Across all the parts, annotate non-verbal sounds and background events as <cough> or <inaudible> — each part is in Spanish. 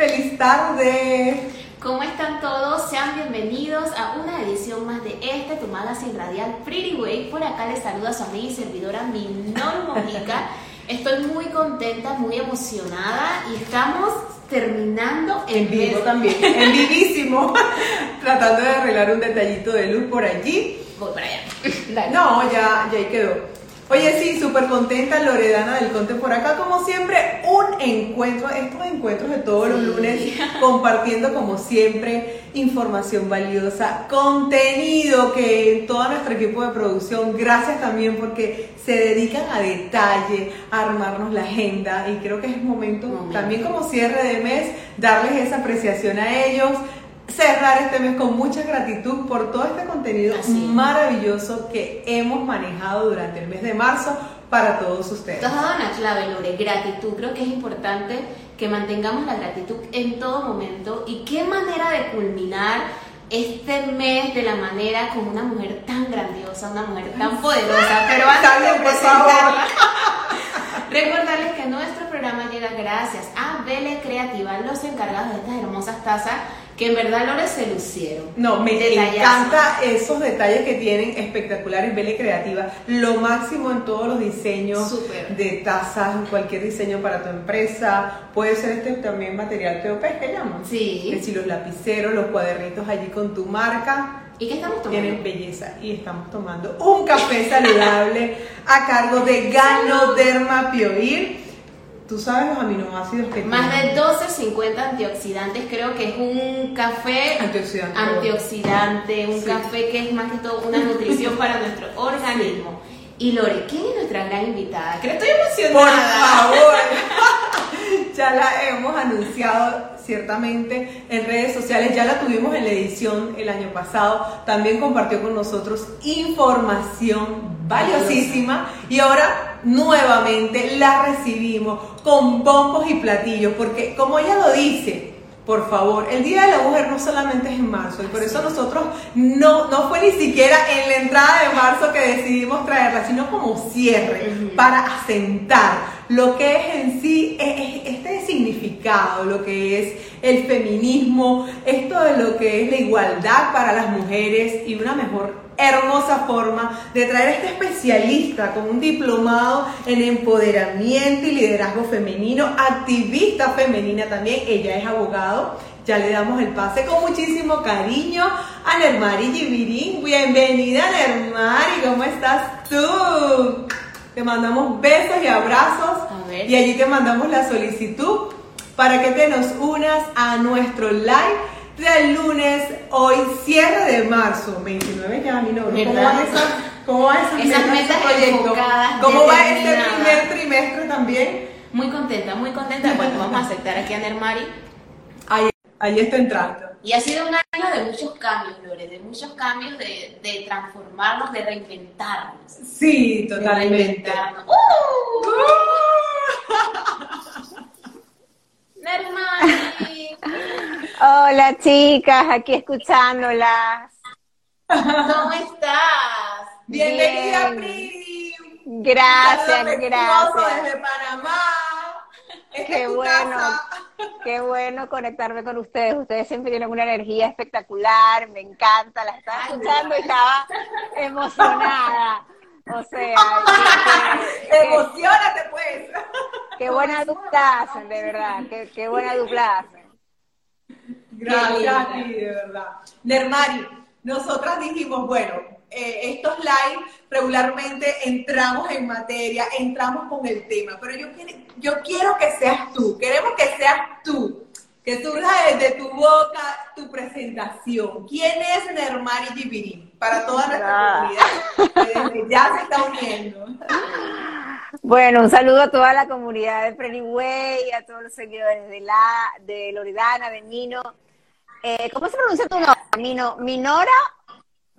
Feliz tarde. ¿Cómo están todos? Sean bienvenidos a una edición más de este tu magazine radial Pretty Way. Por acá les saluda su amiga y servidora Minor Mojica. Estoy muy contenta, muy emocionada y estamos terminando el En vivo mes. también, <laughs> en vivísimo. Tratando de arreglar un detallito de luz por allí. Voy para allá. Dale. No, ya, ya ahí quedó. Oye, sí, súper contenta Loredana del Conte por acá, como siempre, un encuentro, estos encuentros de todos los lunes, compartiendo como siempre información valiosa, contenido que todo nuestro equipo de producción, gracias también porque se dedican a detalle, a armarnos la agenda y creo que es momento, Momento. también como cierre de mes, darles esa apreciación a ellos. Cerrar este mes con mucha gratitud por todo este contenido Así maravilloso que hemos manejado durante el mes de marzo para todos ustedes. Tú has dado una clave, Lore, gratitud. Creo que es importante que mantengamos la gratitud en todo momento. Y qué manera de culminar este mes de la manera con una mujer tan grandiosa, una mujer tan poderosa. Pero antes de Dale, por favor. presentarla, recordarles que nuestro programa llega gracias a Vele Creativa, los encargados de estas hermosas tazas que en verdad Lore se lucieron. No, me Detallazo. encanta esos detalles que tienen espectaculares, Vele Creativa, lo máximo en todos los diseños de tazas, cualquier diseño para tu empresa, puede ser este también material POP que llaman. Sí. Que si los lapiceros, los cuadernitos allí con tu marca, ¿Y qué estamos tomando? tienen belleza y estamos tomando un café saludable a cargo de Ganoderma Pioir. Tú sabes los aminoácidos que Más tiene. de 12.50 antioxidantes, creo que es un café Antioxidante. antioxidante, un Sí. café que es más que todo una <laughs> nutrición para nuestro organismo. Y Lore, ¿quién es nuestra gran invitada? Creo que estoy Por emocionada. favor. <laughs> ya la hemos anunciado ciertamente en redes sociales, ya la tuvimos en la edición el año pasado, también compartió con nosotros información valiosísima y ahora nuevamente la recibimos con bombos y platillos, porque como ella lo dice, por favor, el Día de la Mujer no solamente es en marzo y por eso nosotros no, no fue ni siquiera en la entrada de marzo que decidimos traerla, sino como cierre para asentar lo que es en sí este significado, lo que es el feminismo, esto de lo que es la igualdad para las mujeres y una mejor hermosa forma de traer a este especialista con un diplomado en empoderamiento y liderazgo femenino, activista femenina también, ella es abogado. Ya le damos el pase con muchísimo cariño a Nermari Givirín. Bienvenida Nermari, ¿cómo estás tú? Te mandamos besos y abrazos A ver. y allí te mandamos la solicitud para que te nos unas a nuestro live del lunes, hoy cierre de marzo, 29 ya, mi novio. ¿Cómo van esas, cómo van esas, metas enfocadas, ¿Cómo va este primer trimestre también? Muy contenta, muy contenta. Bueno, vamos a aceptar aquí a Nermari. Ahí, está entrando. Y ha sido un año de muchos cambios, Lore, de muchos cambios, de, de transformarnos, de reinventarnos. Sí, De totalmente. reinventarnos. ¡Uh! Nermari, <laughs> Hola chicas, aquí escuchándolas. ¿cómo estás? Bienvenida, Bien. Pri. Gracias, gracias. Desde Panamá. Esta Qué bueno, casa. qué bueno conectarme con ustedes. Ustedes siempre tienen una energía espectacular, me encanta, las estaba Ay, escuchando y estaba emocionada. O sea, Emocionate, pues. qué buena dupla hacen, de verdad, qué, qué buena dupla hacen. Gracias, de verdad. Nermari, nosotras dijimos, bueno, eh, estos live regularmente entramos en materia, entramos con el tema, pero yo, quiero- yo quiero que seas tú, queremos que seas tú, que surja desde tu boca tu presentación. ¿Quién es Nermari Givirín? Para toda nuestra Ah. comunidad que desde ya se está uniendo. Bueno, un saludo a toda la comunidad de Pretty Way, a todos los seguidores de la, de Loredana, de Mino. Eh, ¿Cómo se pronuncia tu nombre? Mino, Minora,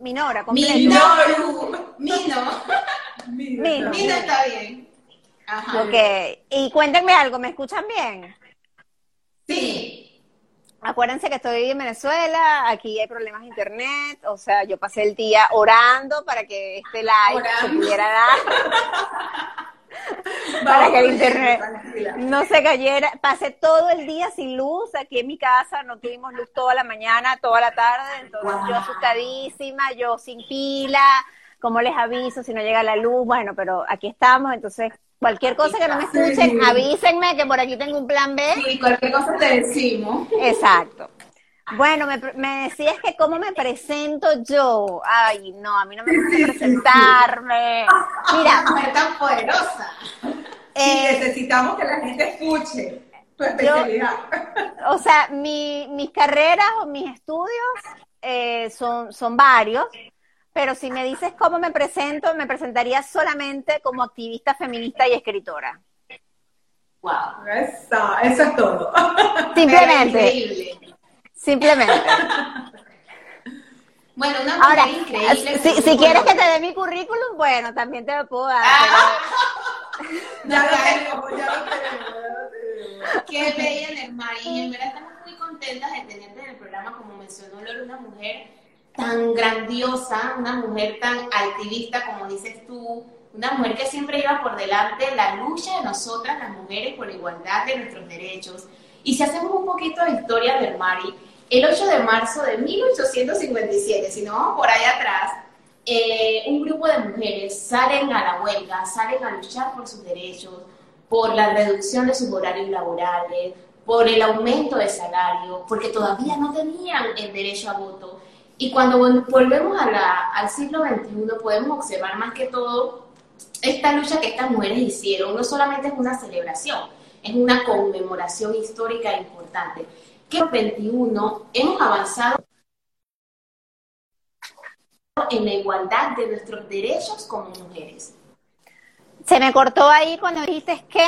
Minora, completo. Minoru. Mino. Mino está bien. Ajá. Ok, y cuéntenme algo, ¿me escuchan bien? Sí. Acuérdense que estoy en Venezuela, aquí hay problemas de internet, o sea, yo pasé el día orando para que este live se pudiera dar. <laughs> para que el internet no se cayera. Pasé todo el día sin luz aquí en mi casa, no tuvimos luz toda la mañana, toda la tarde, entonces yo asustadísima, yo sin pila, como les aviso si no llega la luz? Bueno, pero aquí estamos, entonces cualquier cosa que no me escuchen, avísenme que por aquí tengo un plan B. Sí, cualquier cosa te decimos. Exacto. Bueno, me, me, decías que cómo me presento yo. Ay, no, a mí no me gusta presentarme. Mira. <laughs> Mujer tan poderosa. Eh, necesitamos que la gente escuche tu especialidad. o sea, mi, mis carreras o mis estudios eh, son, son varios, pero si me dices cómo me presento, me presentaría solamente como activista feminista y escritora. Wow. Eso, eso es todo. <laughs> Simplemente. Simplemente. <laughs> Bueno, una mujer Ahora, increíble. Si, si quieres que te dé mi currículum, bueno, también te lo puedo dar. Ah. <laughs> ya, lo <laughs> ya lo Qué bella en el mar. Y en verdad estamos muy contentas de tenerte en el programa, como mencionó Lore, una mujer tan grandiosa, una mujer tan activista, como dices tú, una mujer que siempre lleva por delante la lucha de nosotras, las mujeres, por la igualdad de nuestros derechos. Y si hacemos un poquito de historia del Mari, el 8 de marzo de 1857, si no por ahí atrás, eh, un grupo de mujeres salen a la huelga, salen a luchar por sus derechos, por la reducción de sus horarios laborales, por el aumento de salario, porque todavía no tenían el derecho a voto. Y cuando volvemos al siglo XXI podemos observar más que todo esta lucha que estas mujeres hicieron, no solamente es una celebración, es una conmemoración histórica importante que en 21 hemos avanzado en la igualdad de nuestros derechos como mujeres. Se me cortó ahí cuando dijiste que.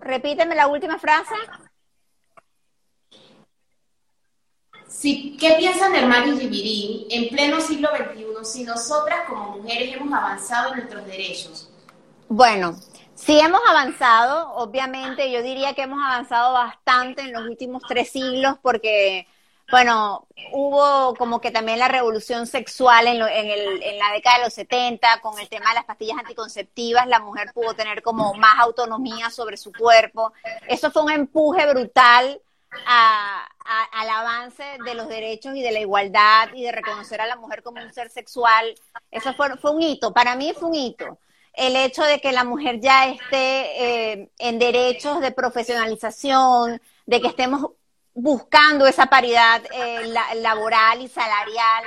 Repíteme la última frase. Si, ¿Qué piensan del Mari Gibirín en pleno siglo XXI si nosotras como mujeres hemos avanzado en nuestros derechos? Bueno, Sí hemos avanzado, obviamente, yo diría que hemos avanzado bastante en los últimos tres siglos porque, bueno, hubo como que también la revolución sexual en, en, la década de los 70 con el tema de las pastillas anticonceptivas, la mujer pudo tener como más autonomía sobre su cuerpo. Eso fue un empuje brutal al avance de los derechos y de la igualdad y de reconocer a la mujer como un ser sexual. Eso fue, fue un hito, para mí fue un hito el hecho de que la mujer ya esté eh, en derechos de profesionalización, de que estemos buscando esa paridad eh, laboral y salarial.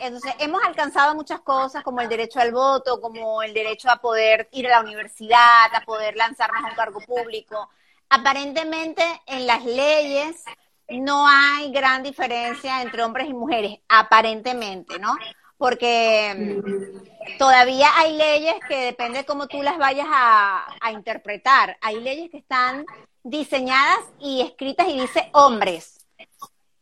Entonces, hemos alcanzado muchas cosas como el derecho al voto, como el derecho a poder ir a la universidad, a poder lanzarnos a un cargo público. Aparentemente, en las leyes no hay gran diferencia entre hombres y mujeres, aparentemente, ¿no? Porque todavía hay leyes que depende de cómo tú las vayas a, interpretar. Hay leyes que están diseñadas y escritas y dice hombres.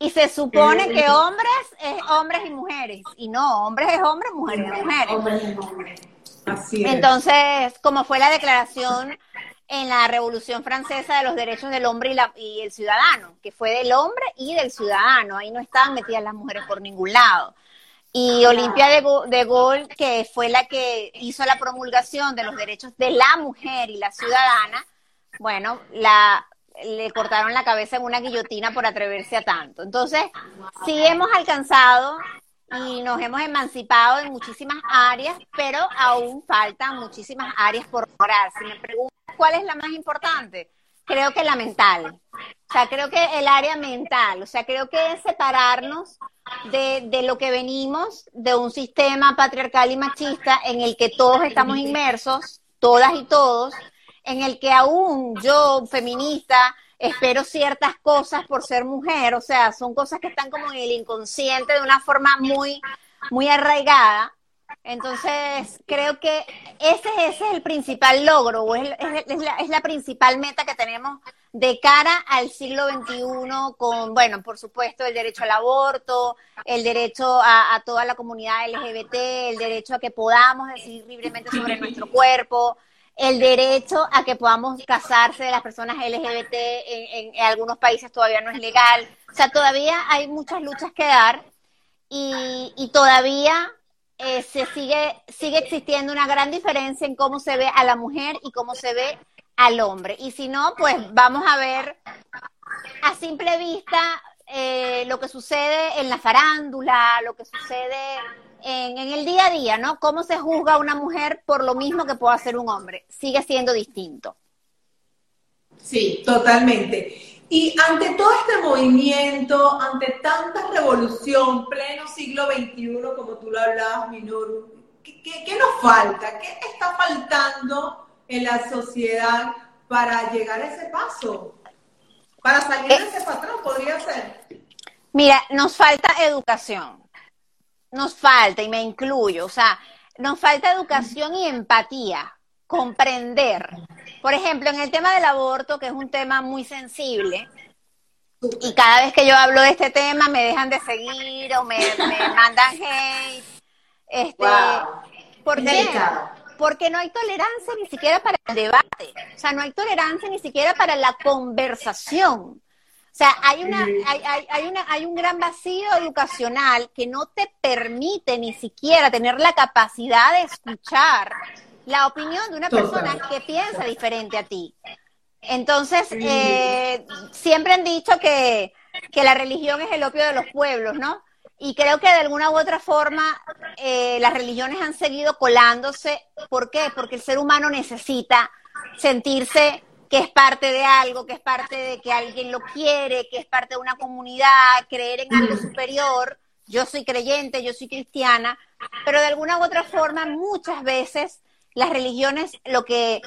Y se supone que hombres es hombres y mujeres. Y no, hombres es hombres, mujeres es mujeres. Así Entonces, como fue la declaración en la Revolución Francesa de los derechos del hombre y, la, y el ciudadano, que fue del hombre y del ciudadano. Ahí no estaban metidas las mujeres por ningún lado. Y Olimpia de, de Gol, que fue la que hizo la promulgación de los derechos de la mujer y la ciudadana, bueno, la, le cortaron la cabeza en una guillotina por atreverse a tanto. Entonces, sí hemos alcanzado y nos hemos emancipado en muchísimas áreas, pero aún faltan muchísimas áreas por lograr. Si me preguntas cuál es la más importante, creo que la mental. O sea, creo que el área mental, o sea, creo que es separarnos de, de, lo que venimos de un sistema patriarcal y machista en el que todos estamos inmersos, todas y todos, en el que aún yo, feminista, espero ciertas cosas por ser mujer, o sea, son cosas que están como en el inconsciente de una forma muy, muy arraigada. Entonces, creo que ese, ese es el principal logro, o es, la, es la principal meta que tenemos de cara al siglo XXI con, bueno, por supuesto, el derecho al aborto, el derecho a, toda la comunidad LGBT, el derecho a que podamos decidir libremente sobre nuestro cuerpo, el derecho a que podamos casarse de las personas LGBT en, en, algunos países todavía no es legal. O sea, todavía hay muchas luchas que dar y, y todavía eh, se sigue, sigue existiendo una gran diferencia en cómo se ve a la mujer y cómo se ve al hombre. Y si no, pues vamos a ver a simple vista eh, lo que sucede en la farándula, lo que sucede en, en, el día a día, ¿no? Cómo se juzga a una mujer por lo mismo que puede hacer un hombre. Sigue siendo distinto. Sí, totalmente. Y ante todo este movimiento, ante tanta revolución, pleno siglo XXI, como tú lo hablabas, Minoru, ¿qué, qué, qué nos falta? ¿Qué está faltando en la sociedad para llegar a ese paso? Para salir de ese patrón, podría ser. Mira, nos falta educación. Nos falta, y me incluyo, o sea, nos falta educación y empatía, comprender. Por ejemplo, en el tema del aborto, que es un tema muy sensible, y cada vez que yo hablo de este tema me dejan de seguir o me, me <laughs> mandan hate. Este, Wow. ¿Por qué? Porque no hay tolerancia ni siquiera para el debate. O sea, no hay tolerancia ni siquiera para la conversación. O sea, hay, una, hay, hay, una, hay un gran vacío educacional que no te permite ni siquiera tener la capacidad de escuchar la opinión de una Total. persona que piensa diferente a ti. Entonces, eh, siempre han dicho que, que la religión es el opio de los pueblos, ¿no? Y creo que de alguna u otra forma eh, las religiones han seguido colándose. ¿Por qué? Porque el ser humano necesita sentirse que es parte de algo, que es parte de que alguien lo quiere, que es parte de una comunidad, creer en algo superior. Yo soy creyente, yo soy cristiana, pero de alguna u otra forma muchas veces las religiones lo que,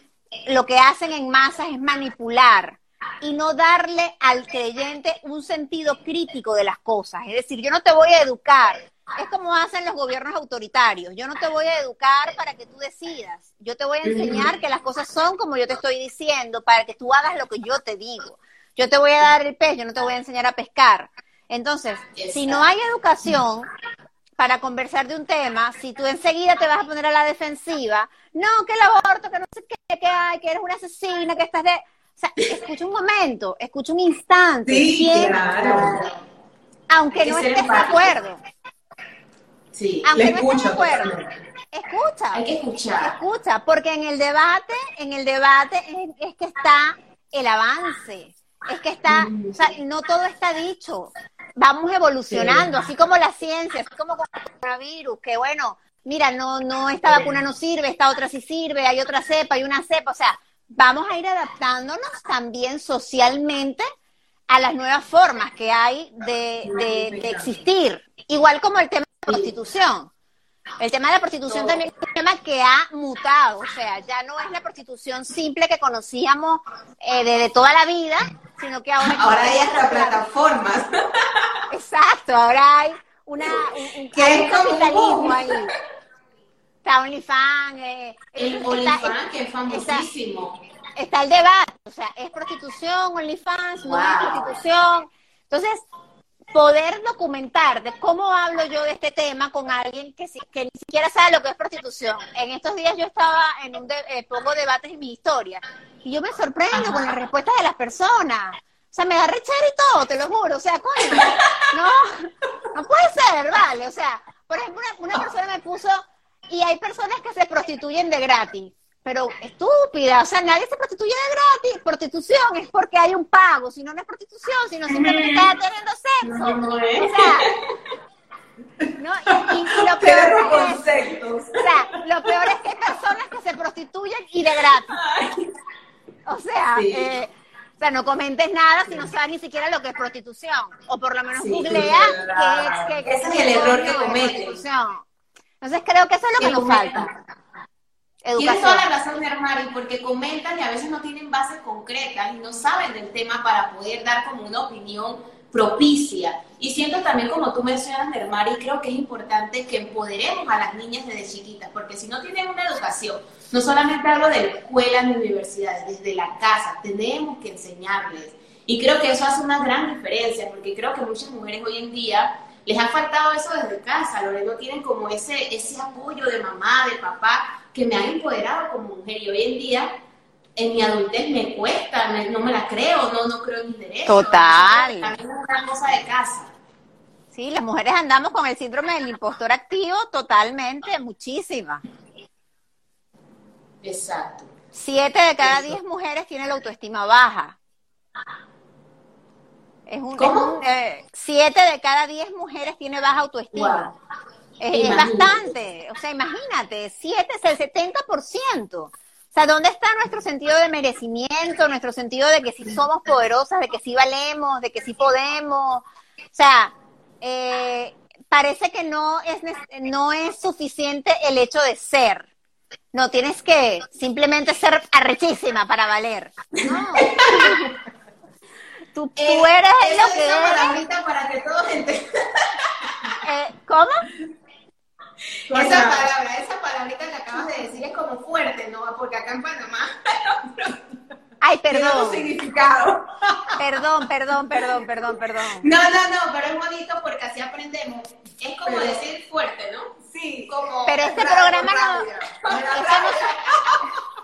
lo que hacen en masas es manipular y no darle al creyente un sentido crítico de las cosas. Es decir, yo no te voy a educar. Es como hacen los gobiernos autoritarios. Yo no te voy a educar para que tú decidas. Yo te voy a enseñar que las cosas son como yo te estoy diciendo, para que tú hagas lo que yo te digo. Yo te voy a dar el pez, yo no te voy a enseñar a pescar. Entonces, si no hay educación para conversar de un tema, si tú enseguida te vas a poner a la defensiva, no, que el aborto, que no sé qué, que hay, que eres una asesina, que estás de... O sea, escucha un momento, escucha un instante. Sí, ¿quién- claro. Aunque no estés de acuerdo, Sí, aunque no estés de acuerdo, escucha. hay que escuchar. Escucha, porque en el debate, en el debate es, es que está el avance, es que está, o sea, no todo está dicho. Vamos evolucionando, así como la ciencia, así como con el coronavirus, que bueno, mira, no, no, esta vacuna no sirve, esta otra sí sirve, hay otra cepa, hay una cepa, o sea, vamos a ir adaptándonos también socialmente a las nuevas formas que hay de, de- de existir. Igual como el tema de la prostitución. El tema de la prostitución también es un tema que ha mutado, o sea, ya no es la prostitución simple que conocíamos eh, desde toda la vida, sino que ahora... Ahora hay hasta plataformas. <laughs> Exacto, ahora hay una, un, un- capitalismo ahí. Está OnlyFans, eh, El está- OnlyFans, que es famosísimo. está el debate, o sea, es prostitución, OnlyFans, no es Wow. prostitución. Entonces, poder documentar de cómo hablo yo de este tema con alguien que, que ni siquiera sabe lo que es prostitución. En estos días yo estaba en un, de- eh, pongo debates en mi historia y yo me sorprendo con las respuestas de las personas. O sea, me da rechera y todo, te lo juro. O sea, coño, no, no puede ser, vale. O sea, por ejemplo, una, una persona me puso, y hay personas que se prostituyen de gratis. Pero estúpida, o sea, nadie se prostituye de gratis. Prostitución es porque hay un pago, si no, no es prostitución, sino simplemente está teniendo sexo. No, no es. O sea, ¿no? Y, y- lo <laughs> peor es, conceptos. o sea, lo peor es que hay personas que se prostituyen y de gratis. O sea, Sí. eh, o sea, no comentes nada si no sabes ni siquiera lo que es prostitución. O por lo menos Sí, googlea qué es, qué, Ese es el error que cometen. Entonces creo que eso es lo que Que nos falta. Tienes toda la Educación. razón, Hermari, porque comentan y a veces no tienen bases concretas y no saben del tema para poder dar como una opinión propicia. Y siento también, como tú mencionas, Hermari, creo que es importante que empoderemos a las niñas desde chiquitas, porque si no tienen una educación, no solamente hablo de la escuela ni universidades, desde la casa, tenemos que enseñarles. Y creo que eso hace una gran diferencia, porque creo que muchas mujeres hoy en día les ha faltado eso desde casa, Lore, no tienen como ese, ese apoyo de mamá, de papá, que me han empoderado como mujer. Y hoy en día, en mi adultez me cuesta, me- no me la creo, no, no creo en mis derechos. Total. También es una cosa de casa. Sí, las mujeres andamos con el síndrome del impostor activo totalmente, muchísimas. Exacto. Siete de cada diez mujeres tienen la autoestima baja. Es un, ¿Cómo? es un, eh, siete de cada diez mujeres tiene baja autoestima. Wow. Es, bastante. O sea, imagínate, siete es el 70%. O sea, ¿dónde está nuestro sentido de merecimiento, nuestro sentido de que sí somos poderosas, de que sí valemos, de que sí podemos? O sea, eh, parece que no es, no es suficiente el hecho de ser. No, tienes que simplemente ser arrechísima para valer. No. Tú, tú Eh, eres lo que esa eres. palabrita para que todos entiendan. Eh, ¿Cómo? Esa palabra, esa palabrita que acabas de decir es como fuerte, ¿no? Porque acá en Panamá. <laughs> Ay, perdón, significado. perdón, perdón, perdón, perdón, perdón. No, no, no, pero es bonito porque así aprendemos. Es como Pero- decir fuerte, ¿no? Sí. Como. Pero este programa no. <laughs>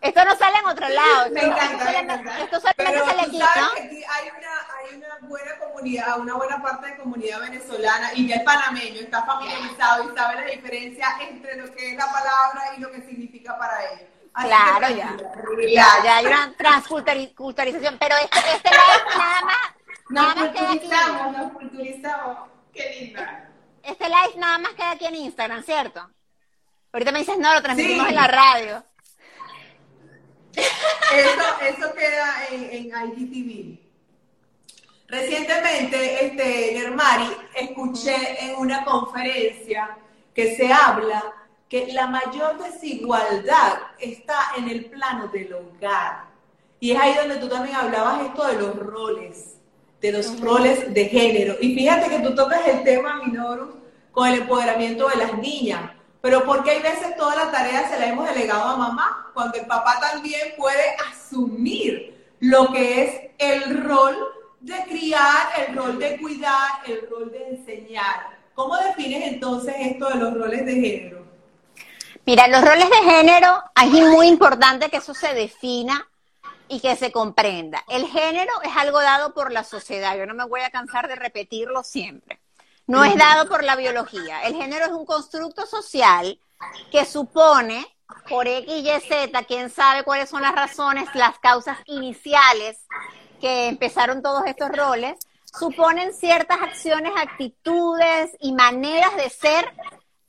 esto no, sale en otro lado. Me Esto- encanta, esto me solamente- encanta. Esto solamente Pero sale tú aquí, sabes ¿no? que aquí hay una, hay una buena comunidad, una buena parte de comunidad venezolana y ya el panameño está familiarizado y sabe la diferencia entre lo que es la palabra y lo que significa para ellos. Así Claro, ya. Ya, ya hay una transculturización, pero este, este live nada más, nada Nos más aquí. culturizamos, nos culturizamos. Qué linda. Este live nada más queda aquí en Instagram, ¿cierto? Ahorita me dices, no, lo transmitimos Sí. en la radio. Eso, eso queda en, en IGTV. Recientemente, este, Nermari, escuché en una conferencia que se habla que la mayor desigualdad está en el plano del hogar. Y es ahí donde tú también hablabas esto de los roles, de los roles de género. Y fíjate que tú tocas el tema, Minoru, con el empoderamiento de las niñas. Pero porque hay veces toda la tarea se la hemos delegado a mamá, cuando el papá también puede asumir lo que es el rol de criar, el rol de cuidar, el rol de enseñar. ¿Cómo defines entonces esto de los roles de género? Mira, los roles de género, es muy importante que eso se defina y que se comprenda. El género es algo dado por la sociedad, yo no me voy a cansar de repetirlo siempre. No es dado por la biología. El género es un constructo social que supone, por X, Y, Z, quién sabe cuáles son las razones, las causas iniciales que empezaron todos estos roles, suponen ciertas acciones, actitudes y maneras de ser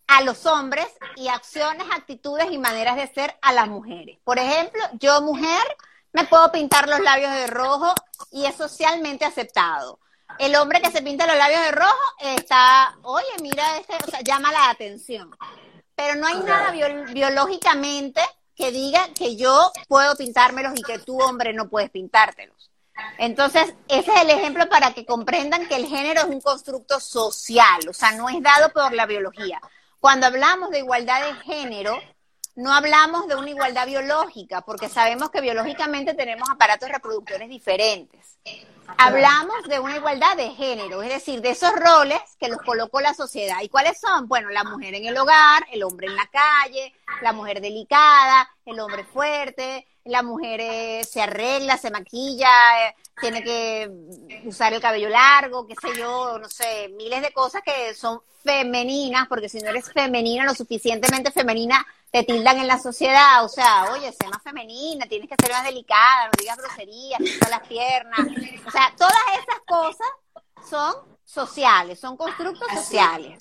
a los hombres y acciones, actitudes y maneras de ser a las mujeres. Por ejemplo, yo mujer me puedo pintar los labios de rojo y es socialmente aceptado. El hombre que se pinta los labios de rojo está, oye, mira, este, o sea, llama la atención. Pero no hay nada bio- biológicamente que diga que yo puedo pintármelos y que tú, hombre, no puedes pintártelos. Entonces, ese es el ejemplo para que comprendan que el género es un constructo social, o sea, no es dado por la biología. Cuando hablamos de igualdad de género, no hablamos de una igualdad biológica, porque sabemos que biológicamente tenemos aparatos reproductores diferentes. Hablamos de una igualdad de género, es decir, de esos roles que los colocó la sociedad. ¿Y cuáles son? Bueno, la mujer en el hogar, el hombre en la calle, la mujer delicada, el hombre fuerte, la mujer eh, se arregla, se maquilla, eh, tiene que usar el cabello largo, qué sé yo, no sé, miles de cosas que son femeninas, porque si no eres femenina, lo suficientemente femenina, te tildan en la sociedad, o sea, oye, sé más femenina, tienes que ser más delicada, no digas groserías, no las piernas, o sea, todas esas cosas son sociales, son constructos sociales.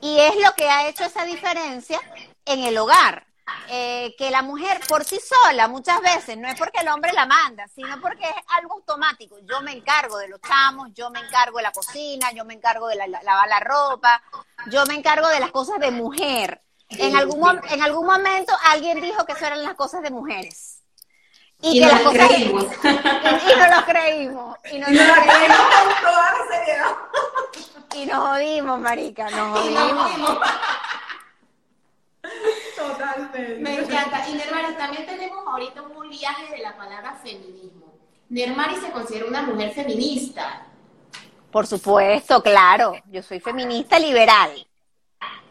Y es lo que ha hecho esa diferencia en el hogar. Eh, que la mujer por sí sola muchas veces no es porque el hombre la manda, sino porque es algo automático. Yo me encargo de los chamos, yo me encargo de la cocina, yo me encargo de la- la- lavar la ropa, yo me encargo de las cosas de mujer. En algún, en algún momento alguien dijo que eso eran las cosas de mujeres. Y que nos las lo cosas creímos. <laughs> y, y no lo creímos. Y no Y nos lo la creímos. Y nos jodimos, marica, nos Y nos jodimos. Totalmente. Me encanta. Y Nermari, también tenemos ahorita un oleaje de la palabra feminismo. Nermari se considera una mujer feminista, Por supuesto, claro. Yo soy feminista liberal.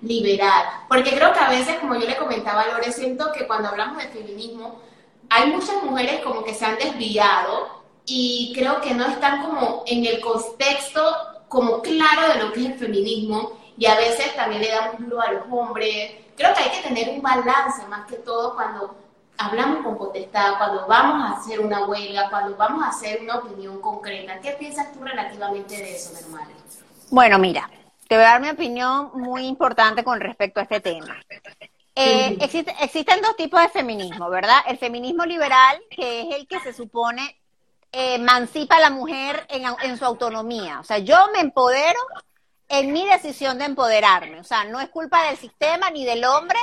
liberal. Porque creo que a veces, como yo le comentaba a Lore, siento que cuando hablamos de feminismo, hay muchas mujeres como que se han desviado y creo que no están como en el contexto como claro de lo que es el feminismo y a veces también le damos duro a los hombres. Creo que hay que tener un balance más que todo cuando hablamos con potestad, cuando vamos a hacer una huelga, cuando vamos a hacer una opinión concreta. ¿Qué piensas tú relativamente de eso, hermano? Bueno, mira, te voy a dar mi opinión muy importante con respecto a este tema. Eh, existen dos tipos de feminismo, ¿verdad? El feminismo liberal, que es el que se supone eh, emancipa a la mujer en, en, su autonomía. O sea, yo me empodero en mi decisión de empoderarme. O sea, no es culpa del sistema ni del hombre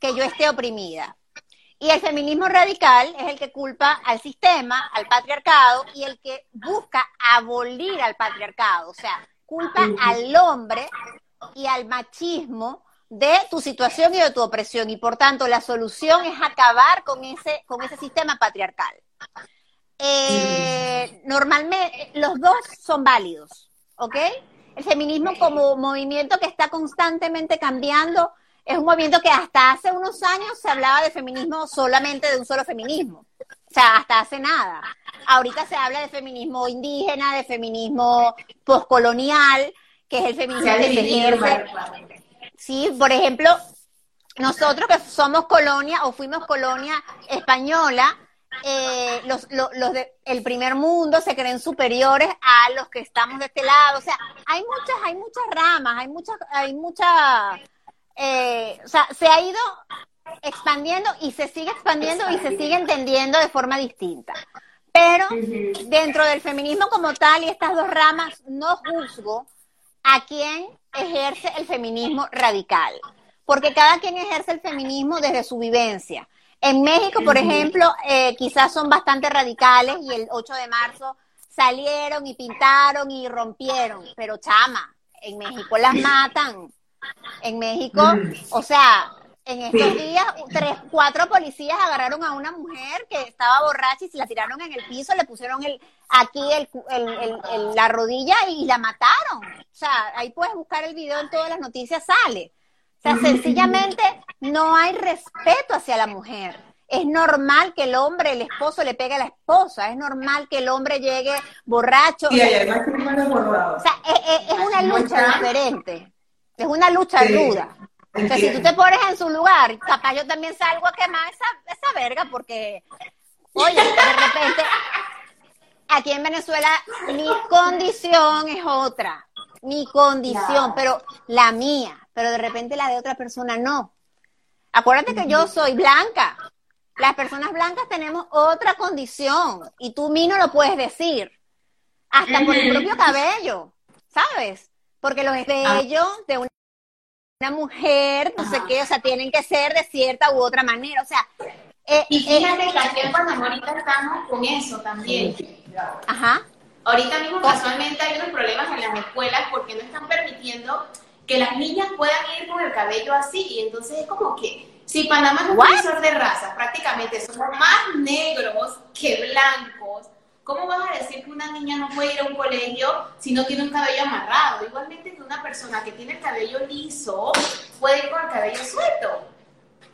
que yo esté oprimida. Y el feminismo radical es el que culpa al sistema, al patriarcado y el que busca abolir al patriarcado. O sea, culpa al hombre y al machismo de tu situación y de tu opresión. Y por tanto, la solución es acabar con ese, con ese sistema patriarcal. Eh, normalmente, los dos son válidos, ¿ok? El feminismo como movimiento que está constantemente cambiando es un movimiento que hasta hace unos años se hablaba de feminismo solamente de un solo feminismo. O sea, hasta hace nada. Ahorita se habla de feminismo indígena, de feminismo postcolonial, que es el feminismo que se ejerce Sí, por ejemplo, nosotros que somos colonia o fuimos colonia española, eh, los, los, del primer mundo se creen superiores a los que estamos de este lado. O sea, hay muchas, hay muchas ramas, hay muchas, hay muchas, eh, o sea, se ha ido expandiendo y se sigue expandiendo y se sigue entendiendo de forma distinta. Pero dentro del feminismo como tal y estas dos ramas, no juzgo a quién ejerce el feminismo radical, porque cada quien ejerce el feminismo desde su vivencia. En México, por ejemplo, eh, quizás son bastante radicales y el 8 de marzo salieron y pintaron y rompieron, pero chama, en México las matan. En México, o sea, en estos días, tres, cuatro policías agarraron a una mujer que estaba borracha y se la tiraron en el piso, le pusieron el, aquí el, el, la rodilla y la mataron. O sea, ahí puedes buscar el video en todas las noticias, sale. O sea, sencillamente no hay respeto hacia la mujer. Es normal que el hombre, el esposo, le pegue a la esposa. Es normal que el hombre llegue borracho. Y hay más O sea, es, una lucha diferente. Es una lucha ruda. O sea, si tú te pones en su lugar, capaz yo también salgo a quemar esa, esa verga porque, oye, de repente, aquí en Venezuela mi condición es otra, mi condición, pero la mía, pero de repente la de otra persona no. Acuérdate que yo soy blanca. Las personas blancas tenemos otra condición y tú mí no lo puedes decir. Hasta por el propio cabello, ¿sabes? Porque los cabellos de una una mujer, no sé qué, o sea, tienen que ser de cierta u otra manera, o sea... Eh, y eh, fíjate que aquí en Panamá ahorita estamos con eso también. Ajá. Ahorita mismo casualmente hay unos problemas en las escuelas porque no están permitiendo que las niñas puedan ir con el cabello así y entonces es como que si Panamá es un de raza, prácticamente somos más negros que blancos, ¿Cómo vas a decir que una niña no puede ir a un colegio si no tiene un cabello amarrado? Igualmente que una persona que tiene el cabello liso puede ir con el cabello suelto.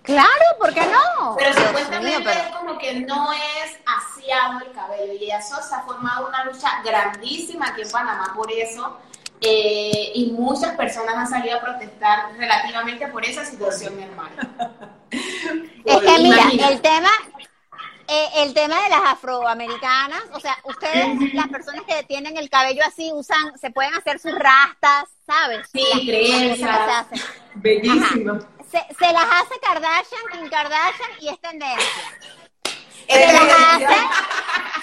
Claro, ¿por qué no? Pero supuestamente es como que no es asiado el cabello y eso se ha formado una lucha grandísima aquí en Panamá por eso. Eh, y muchas personas han salido a protestar relativamente por esa situación, mi hermano. Es que mira, el tema, eh, el tema de las afroamericanas, o sea, ustedes, las personas que tienen el cabello así, usan, se pueden hacer sus rastas, ¿sabes? Sí, creencias. Bellísimo. Se, se, las hace Kardashian, Kim Kardashian y es tendencia. Se las hace,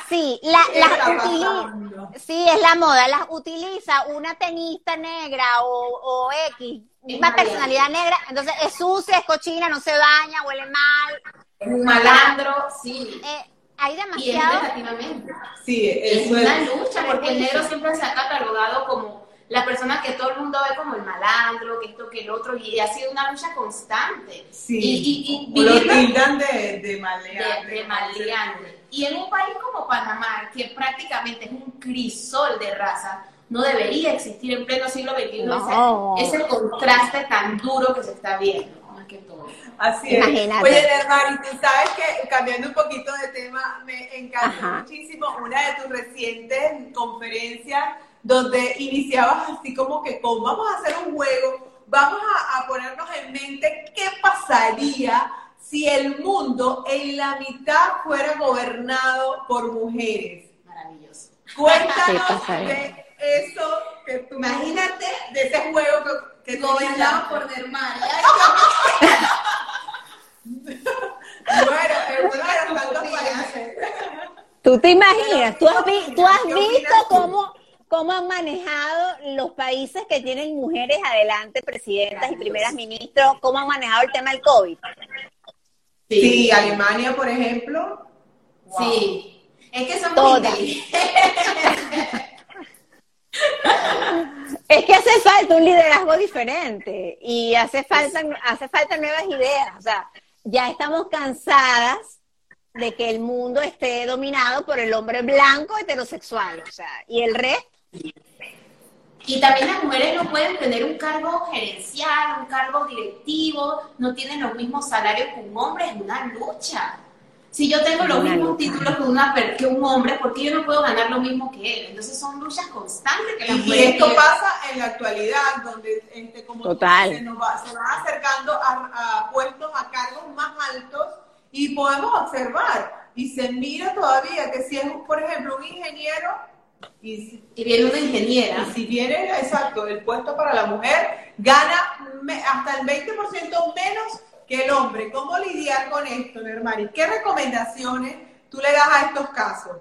sí, la, las utiliza, sí, es la moda, las utiliza una tenista negra o, o X, misma personalidad negra, entonces es sucia, es cochina, no se baña, huele mal, es un malandro, sí. Eh, hay demasiado. Y Sí, es una lucha, porque el negro siempre se ha catalogado como la persona que todo el mundo ve como el malandro, que esto, que el otro, y ha sido una lucha constante. Sí. Y, y, lo tildan de, de maleante. De, de Y en un país como Panamá, que prácticamente es un crisol de raza, no debería existir en pleno siglo XXI no. ese, ese contraste tan duro que se está viendo, más que todo. Así es. Oye, Nermari, tú sabes que cambiando un poquito de tema, me encantó muchísimo una de tus recientes conferencias donde iniciabas así como que con, vamos a hacer un juego, vamos a, a ponernos en mente qué pasaría si el mundo en la mitad fuera gobernado por mujeres. Maravilloso. Cuéntanos de eso, que tú imagínate de ese juego que, que Gobernado por Dermaria. <laughs> Bueno, países. ¿Tú te imaginas? ¿Tú has, vi- tú has ¿Qué visto cómo, cómo han manejado los países que tienen mujeres adelante, presidentas y primeras ministros, cómo han manejado el tema del COVID? Sí, Alemania, por ejemplo. wow. Sí. Es que son Todas. Es que hace falta un liderazgo diferente y hace falta, hace falta nuevas ideas. O sea, ya estamos cansadas de que el mundo esté dominado por el hombre blanco heterosexual. O sea, y el resto. Y también las mujeres no pueden tener un cargo gerencial, un cargo directivo, no tienen los mismos salarios que un hombre, es una lucha. Si yo tengo los Una mismos lucha. títulos que, una, que un hombre, ¿por qué yo no puedo ganar lo mismo que él? Entonces son luchas constantes que las Y, y mujeres esto tienen. pasa en la actualidad, donde este, como tú Total. dices, nos va- se van acercando a, a puestos, a cargos más altos y podemos observar. Y se mira todavía que si es, por ejemplo, un ingeniero y si, Y viene una ingeniera. y si viene, exacto, el puesto para la mujer, gana me- hasta el 20% menos que el hombre. ¿Cómo lidiar con esto, Nermari? ¿Qué recomendaciones tú le das a estos casos?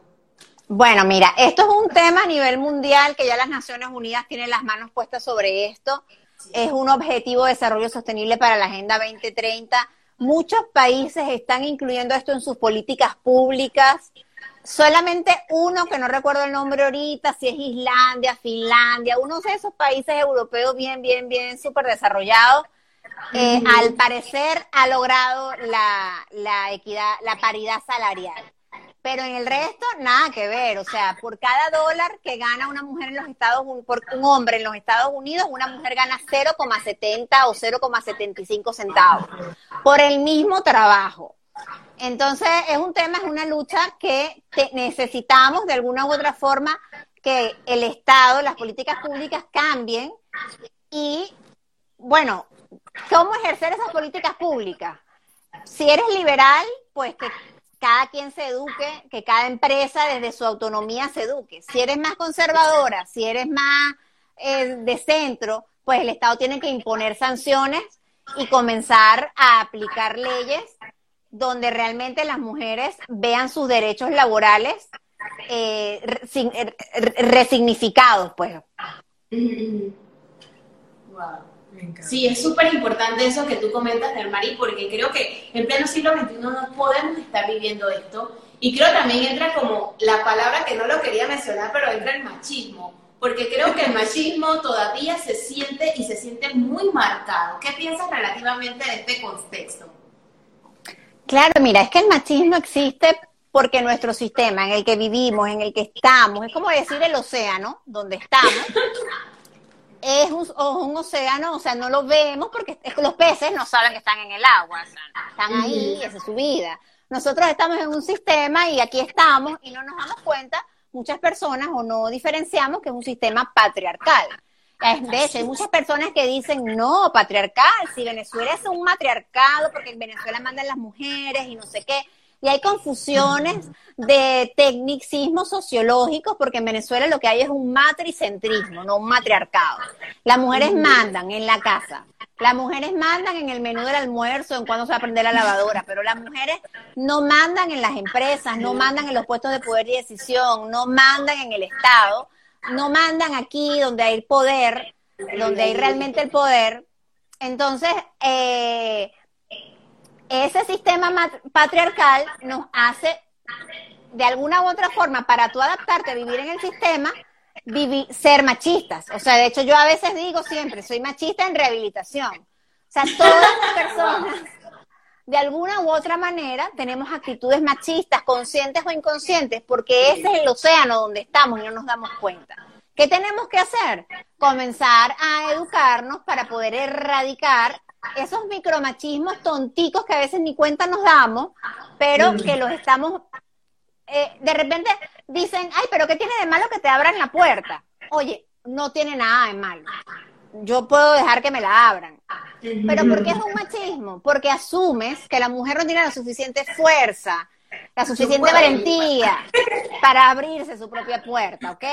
Bueno, mira, esto es un tema a nivel mundial que ya las Naciones Unidas tienen las manos puestas sobre esto. Es un objetivo de desarrollo sostenible para la Agenda 2030. Muchos países están incluyendo esto en sus políticas públicas. Solamente uno, que no recuerdo el nombre ahorita, si es Islandia, Finlandia, uno de esos países europeos bien, bien, bien súper desarrollados, eh, al parecer ha logrado la, la equidad, la paridad salarial. Pero en el resto, nada que ver. O sea, por cada dólar que gana una mujer en los Estados Unidos, por un hombre en los Estados Unidos, una mujer gana 0,70 o 0,75 centavos por el mismo trabajo. Entonces, es un tema, es una lucha que te- necesitamos de alguna u otra forma que el Estado, las políticas públicas cambien y, bueno, ¿cómo ejercer esas políticas públicas? Si eres liberal, pues que cada quien se eduque, que cada empresa desde su autonomía se eduque. Si eres más conservadora, si eres más eh, de centro, pues el Estado tiene que imponer sanciones y comenzar a aplicar leyes donde realmente las mujeres vean sus derechos laborales eh, eh, re- resignificados, pues. Wow. Sí, es súper importante eso que tú comentas, Nermari, porque creo que en pleno siglo XXI no podemos estar viviendo esto. Y creo también entra como la palabra que no lo quería mencionar, pero entra el machismo. Porque creo que el machismo todavía se siente y se siente muy marcado. ¿Qué piensas relativamente de este contexto? Claro, mira, es que el machismo existe porque nuestro sistema en el que vivimos, en el que estamos, es como decir el océano, donde estamos, es un, océano, o sea, no lo vemos porque es que los peces no saben que están en el agua, o sea, están ahí, esa es su vida. Nosotros estamos en un sistema y aquí estamos y no nos damos cuenta, muchas personas, o no diferenciamos que es un sistema patriarcal. De hecho, hay muchas personas que dicen, no, patriarcal, si Venezuela es un matriarcado, porque en Venezuela mandan las mujeres y no sé qué. Y hay confusiones de tecnicismos sociológicos, porque en Venezuela lo que hay es un matricentrismo, no un matriarcado. Las mujeres mandan en la casa, las mujeres mandan en el menú del almuerzo, en cuando se va a prender la lavadora, pero las mujeres no mandan en las empresas, no mandan en los puestos de poder y decisión, no mandan en el Estado, no mandan aquí donde hay poder, donde hay realmente el poder. Entonces, eh, ese sistema patriarcal nos hace, de alguna u otra forma, para tú adaptarte a vivir en el sistema, vivi- ser machistas. O sea, de hecho, yo a veces digo siempre, soy machista en rehabilitación. O sea, todas las personas, de alguna u otra manera, tenemos actitudes machistas, conscientes o inconscientes, porque ese es el océano donde estamos y no nos damos cuenta. ¿Qué tenemos que hacer? Comenzar a educarnos para poder erradicar esos micromachismos tonticos que a veces ni cuenta nos damos, pero que los estamos, eh, de repente dicen, ay, pero ¿qué tiene de malo que te abran la puerta? oye, no tiene nada de malo. Yo puedo dejar que me la abran. Pero ¿por qué es un machismo? Porque asumes que la mujer no tiene la suficiente fuerza, la suficiente valentía para abrirse su propia puerta, ¿ok?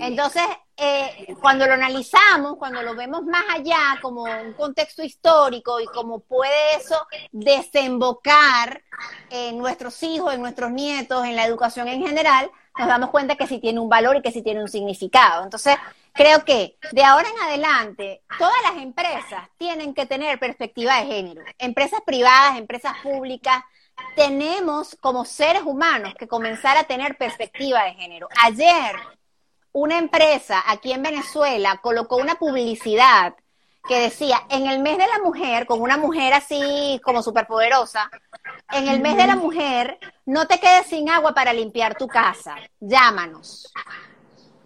Entonces, eh, cuando lo analizamos, cuando lo vemos más allá, como un contexto histórico y cómo puede eso desembocar en nuestros hijos, en nuestros nietos, en la educación en general, nos damos cuenta que sí tiene un valor y que sí tiene un significado. Entonces, creo que de ahora en adelante, todas las empresas tienen que tener perspectiva de género. Empresas privadas, empresas públicas, tenemos como seres humanos que comenzar a tener perspectiva de género. Ayer, una empresa aquí en Venezuela colocó una publicidad que decía, en el mes de la mujer, con una mujer así como superpoderosa, en el mes de la mujer, no te quedes sin agua para limpiar tu casa, llámanos.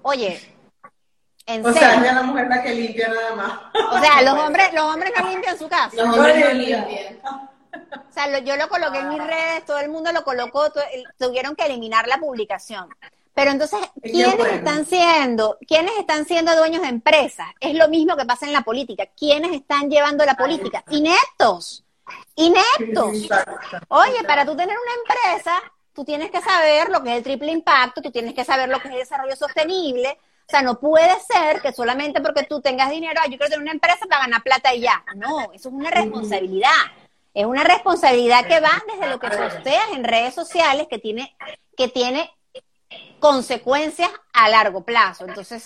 Oye, en o sea, es la mujer la que limpia nada más. O sea, los hombres, los hombres no limpian su casa. Los hombres no limpian. O sea, yo lo coloqué en mis redes, todo el mundo lo colocó, tuvieron que eliminar la publicación. Pero entonces, ¿quiénes están siendo, quiénes están siendo dueños de empresas? Es lo mismo que pasa en la política. ¿Quiénes están llevando la política? Ineptos. Ineptos. Oye, para tú tener una empresa, tú tienes que saber lo que es el triple impacto, tú tienes que saber lo que es el desarrollo sostenible. O sea, no puede ser que solamente porque tú tengas dinero, yo quiero tener una empresa para ganar plata y ya. No, eso es una responsabilidad. Es una responsabilidad que va desde lo que posteas en redes sociales que tiene, que tiene consecuencias a largo plazo. Entonces.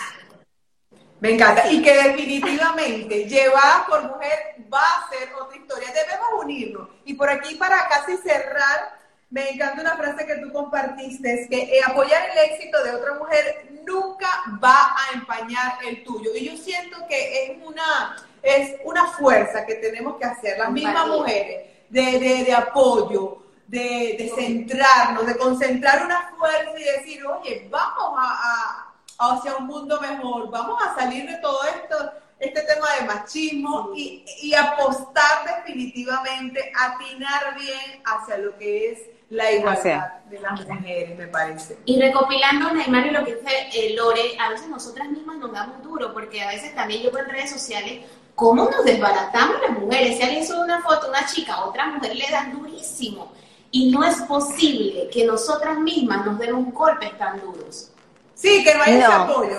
Me encanta. Y que definitivamente <laughs> llevada por mujer va a ser otra historia. Debemos unirnos. Y por aquí, para casi cerrar, me encanta una frase que tú compartiste, es que eh, apoyar el éxito de otra mujer nunca va a empañar el tuyo. Y yo siento que es una es una fuerza que tenemos que hacer, las mismas mujeres, de, apoyo, de, centrarnos, de concentrar una fuerza y decir, oye, vamos a, hacia un mundo mejor, vamos a salir de todo esto, este tema de machismo y, y apostar definitivamente, atinar bien hacia lo que es la igualdad de las mujeres, me parece. Y recopilando, Neymar, y lo que dice eh, Lore, a veces nosotras mismas nos damos duro, porque a veces también yo en redes sociales ¿Cómo nos desbaratamos las mujeres? Si alguien sube una foto, una chica, a otra mujer le dan durísimo. Y no es posible que nosotras mismas nos demos golpes tan duros. Sí, que no hay ese apoyo.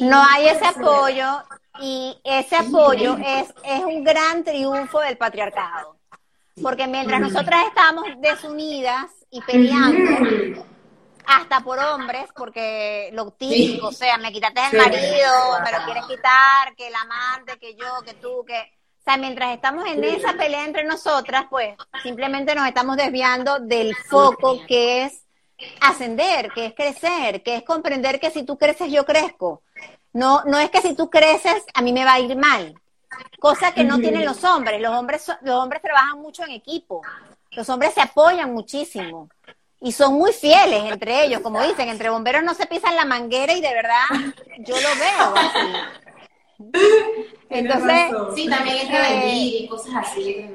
no hay ese apoyo y ese apoyo es, es un gran triunfo del patriarcado. Porque mientras nosotras estamos desunidas y peleando, hasta por hombres, porque lo típico, o sea, me quitaste el marido, me lo quieres quitar, que el amante, que yo, que tú, que... O sea, mientras estamos en esa pelea entre nosotras, pues simplemente nos estamos desviando del foco que es ascender, que es crecer, que es comprender que si tú creces, yo crezco. No, no es que si tú creces, a mí me va a ir mal. Cosa que no tienen los hombres. Los hombres, los hombres trabajan mucho en equipo. Los hombres se apoyan muchísimo. Y son muy fieles entre ellos, como dicen, entre bomberos no se pisan la manguera y de verdad yo lo veo así. <laughs> Entonces, sí, también es y cosas así.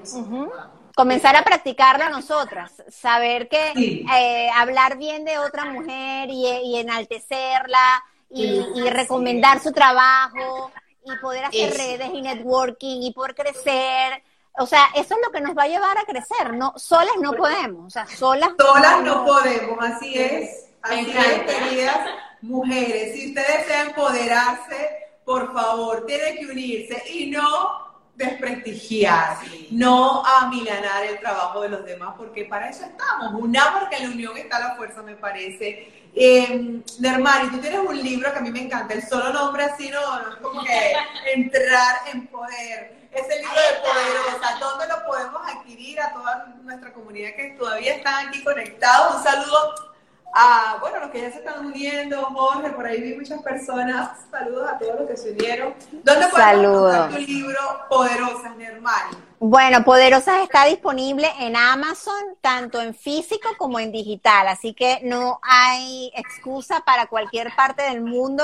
Comenzar a practicarlo a nosotras, saber que eh, hablar bien de otra mujer y, enaltecerla y, recomendar su trabajo y poder hacer redes y networking y poder crecer o sea, eso es lo que nos va a llevar a crecer. No, solas no podemos. O sea, solas. Solas no, podemos, así es. Así es, queridas mujeres. Si usted desea empoderarse, por favor, tiene que unirse y no desprestigiar, no amilanar el trabajo de los demás, porque para eso estamos. Una, porque en la unión está la fuerza, me parece. Eh, Nermari, tú tienes un libro que a mí me encanta, el solo nombre así no, no es como que entrar en poder ese libro de Poderosa, ¿dónde lo podemos adquirir a toda nuestra comunidad que todavía están aquí conectados? Un saludo a, bueno, los que ya se están uniendo, Jorge, por ahí vi muchas personas. Saludos a todos los que se unieron. ¿Dónde encontrar tu libro Poderosas, Nermani? Bueno, Poderosas está disponible en Amazon, tanto en físico como en digital, así que no hay excusa para cualquier parte del mundo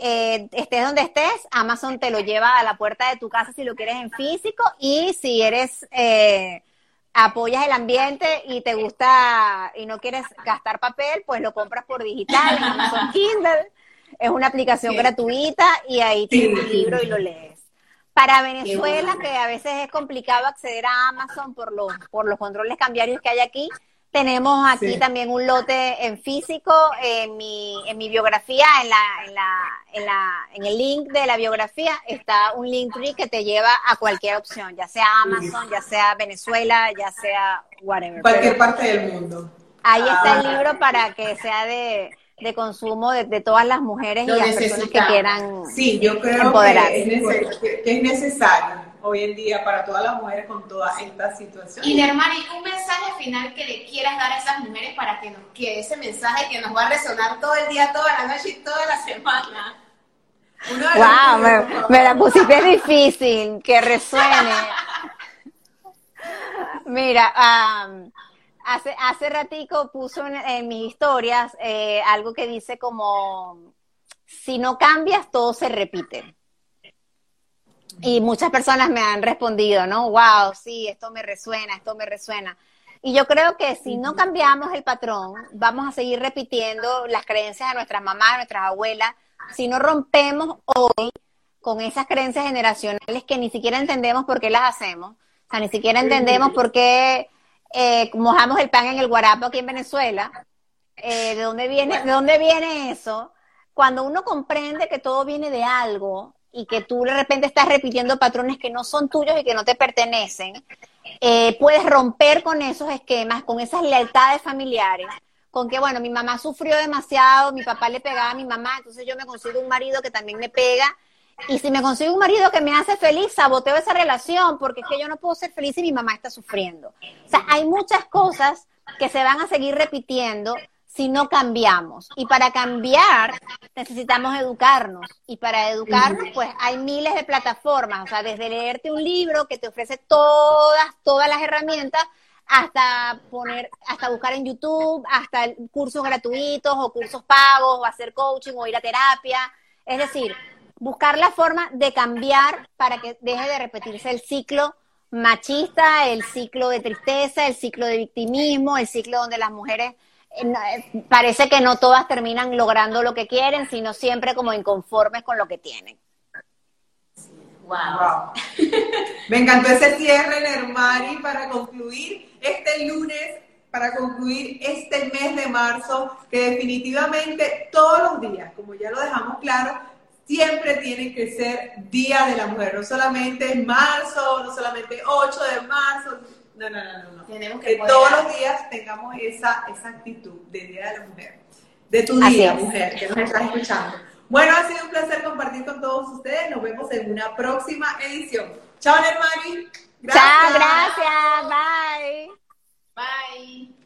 eh, estés donde estés, Amazon te lo lleva a la puerta de tu casa si lo quieres en físico y si eres eh, apoyas el ambiente y te gusta y no quieres gastar papel, pues lo compras por digital en Amazon Kindle. Es una aplicación gratuita y ahí tienes el libro y lo lees. Para Venezuela, que a veces es complicado acceder a Amazon por los, por los controles cambiarios que hay aquí, tenemos aquí también un lote en físico, en mi, en mi biografía, en, la, en, la, en, la, en el link de la biografía está un link tree que te lleva a cualquier opción, ya sea Amazon, ya sea Venezuela, ya sea whatever. Cualquier parte del mundo. Ahí está el ah. libro para que sea de, de consumo de, de, todas las mujeres y las personas que quieran sí, yo creo Que, es necesario hoy en día para todas las mujeres con toda esta situación. Y Nermari, un mensaje final que le quieras dar a esas mujeres para que nos quede ese mensaje que nos va a resonar todo el día, toda la noche y toda la semana. Wow, me, me, la pusiste difícil, que resuene. Mira, um, Hace, hace ratico puso en, mis historias eh, algo que dice como, si no cambias, todo se repite. Y muchas personas me han respondido, ¿no? Wow, sí, esto me resuena, esto me resuena. Y yo creo que si no cambiamos el patrón, vamos a seguir repitiendo las creencias de nuestras mamás, nuestras abuelas. Si no rompemos hoy con esas creencias generacionales que ni siquiera entendemos por qué las hacemos, o sea, ni siquiera entendemos por qué eh, mojamos el pan en el guarapo aquí en Venezuela. Eh, ¿De dónde viene, de dónde viene eso? Cuando uno comprende que todo viene de algo y que tú de repente estás repitiendo patrones que no son tuyos y que no te pertenecen, eh, puedes romper con esos esquemas, con esas lealtades familiares, con que, bueno, mi mamá sufrió demasiado, mi papá le pegaba a mi mamá, entonces yo me consigo un marido que también me pega y si me consigo un marido que me hace feliz, saboteo esa relación porque es que yo no puedo ser feliz si mi mamá está sufriendo. O sea, hay muchas cosas que se van a seguir repitiendo si no cambiamos. Y para cambiar necesitamos educarnos. Y para educarnos, pues hay miles de plataformas. O sea, desde leerte un libro que te ofrece todas, todas las herramientas, hasta poner, hasta buscar en YouTube, hasta cursos gratuitos o cursos pagos, o hacer coaching o ir a terapia. Es decir, buscar la forma de cambiar para que deje de repetirse el ciclo machista, el ciclo de tristeza, el ciclo de victimismo, el ciclo donde las mujeres parece que no todas terminan logrando lo que quieren, sino siempre como inconformes con lo que tienen. Wow. <laughs> Me encantó ese cierre, Nermari, para concluir este lunes, para concluir este mes de marzo, que definitivamente todos los días, como ya lo dejamos claro, siempre tiene que ser Día de la Mujer, no solamente marzo, no solamente 8 de marzo, no, no, no, no. Tenemos que, todos los días tengamos esa, esa actitud de Día de la Mujer, de tu día, mujer, que nos estás escuchando. Bueno, ha sido un placer compartir con todos ustedes. Nos vemos en una próxima edición. Chao, Nermani. Gracias. Chao, gracias. Bye. Bye.